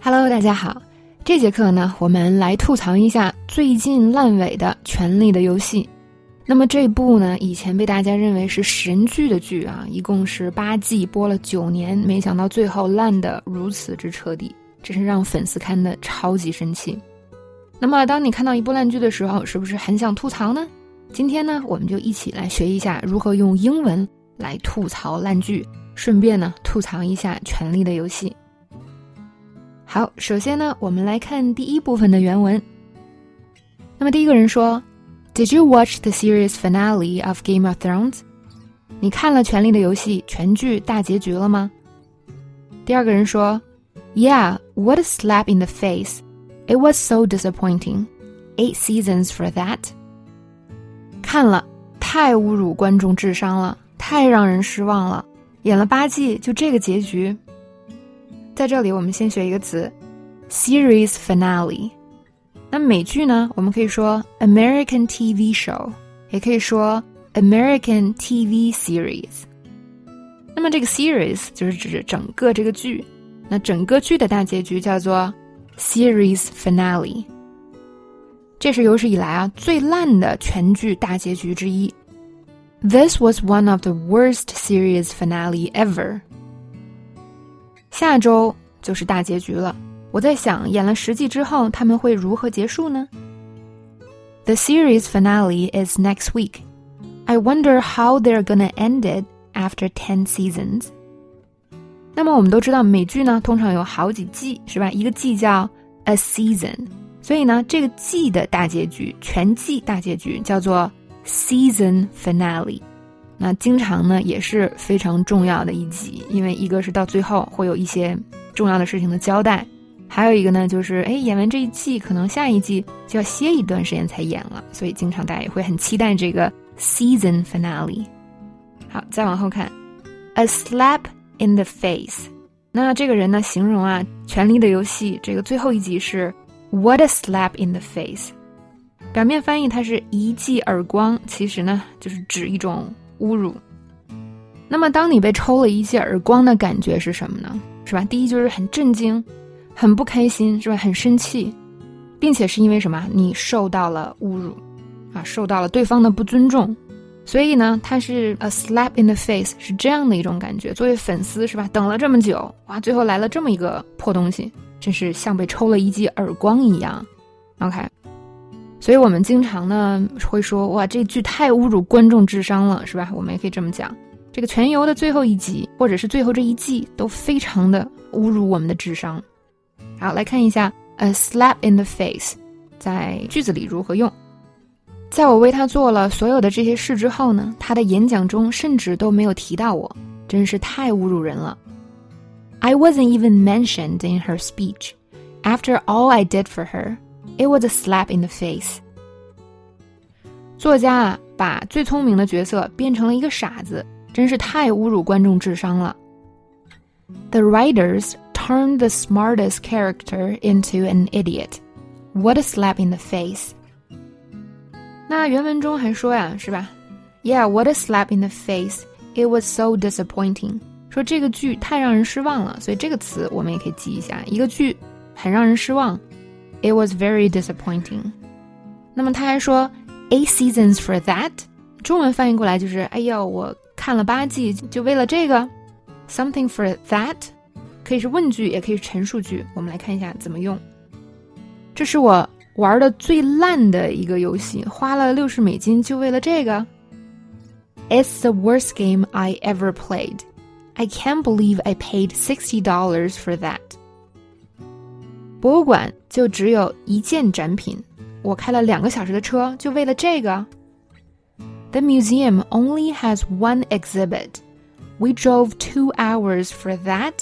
Hello，大家好。这节课呢，我们来吐槽一下最近烂尾的《权力的游戏》。那么这部呢，以前被大家认为是神剧的剧啊，一共是八季，播了九年，没想到最后烂的如此之彻底，真是让粉丝看的超级生气。那么，当你看到一部烂剧的时候，是不是很想吐槽呢？今天呢，我们就一起来学一下如何用英文来吐槽烂剧，顺便呢，吐槽一下《权力的游戏》。好，首先呢，我们来看第一部分的原文。那么第一个人说：“Did you watch the series finale of Game of Thrones？” 你看了《权力的游戏》全剧大结局了吗？第二个人说：“Yeah, what a slap in the face! It was so disappointing. Eight seasons for that.” 看了，太侮辱观众智商了，太让人失望了。演了八季，就这个结局。在这里，我们先学一个词，series finale。那美剧呢？我们可以说 American TV show，也可以说 American TV series。那么这个 series 就是指整个这个剧，那整个剧的大结局叫做 series finale。这是有史以来啊最烂的全剧大结局之一。This was one of the worst series finale ever. 下周就是大结局了。我在想，演了十季之后，他们会如何结束呢？The series finale is next week. I wonder how they're gonna end it after ten seasons. 那么我们都知道，美剧呢通常有好几季，是吧？一个季叫 a season，所以呢，这个季的大结局，全季大结局叫做 season finale。 那经常呢也是非常重要的一集，因为一个是到最后会有一些重要的事情的交代，还有一个呢就是哎演完这一季，可能下一季就要歇一段时间才演了，所以经常大家也会很期待这个 season finale。好，再往后看，a slap in the face。那这个人呢形容啊《权力的游戏》这个最后一集是 what a slap in the face。表面翻译它是一记耳光，其实呢就是指一种。侮辱。那么，当你被抽了一记耳光的感觉是什么呢？是吧？第一就是很震惊，很不开心，是吧？很生气，并且是因为什么？你受到了侮辱，啊，受到了对方的不尊重。所以呢，它是 a slap in the face，是这样的一种感觉。作为粉丝，是吧？等了这么久，哇，最后来了这么一个破东西，真是像被抽了一记耳光一样。OK。所以我们经常呢会说，哇，这剧太侮辱观众智商了，是吧？我们也可以这么讲，这个全游的最后一集，或者是最后这一季，都非常的侮辱我们的智商。好，来看一下 a slap in the face 在句子里如何用。在我为他做了所有的这些事之后呢，他的演讲中甚至都没有提到我，真是太侮辱人了。I wasn't even mentioned in her speech. After all I did for her. It was a slap in the face。作家啊，把最聪明的角色变成了一个傻子，真是太侮辱观众智商了。The writers turned the smartest character into an idiot. What a slap in the face！那原文中还说呀，是吧？Yeah, what a slap in the face! It was so disappointing。说这个剧太让人失望了，所以这个词我们也可以记一下。一个剧很让人失望。 It was very disappointing。那么他还说，eight seasons for that，中文翻译过来就是，哎呀，我看了八季，就为了这个，something for that，可以是问句，也可以是陈述句。我们来看一下怎么用。这是我玩的最烂的一个游戏，花了六十美金就为了这个。It's the worst game I ever played. I can't believe I paid sixty dollars for that. 博物馆就只有一件展品，我开了两个小时的车就为了这个。The museum only has one exhibit. We drove two hours for that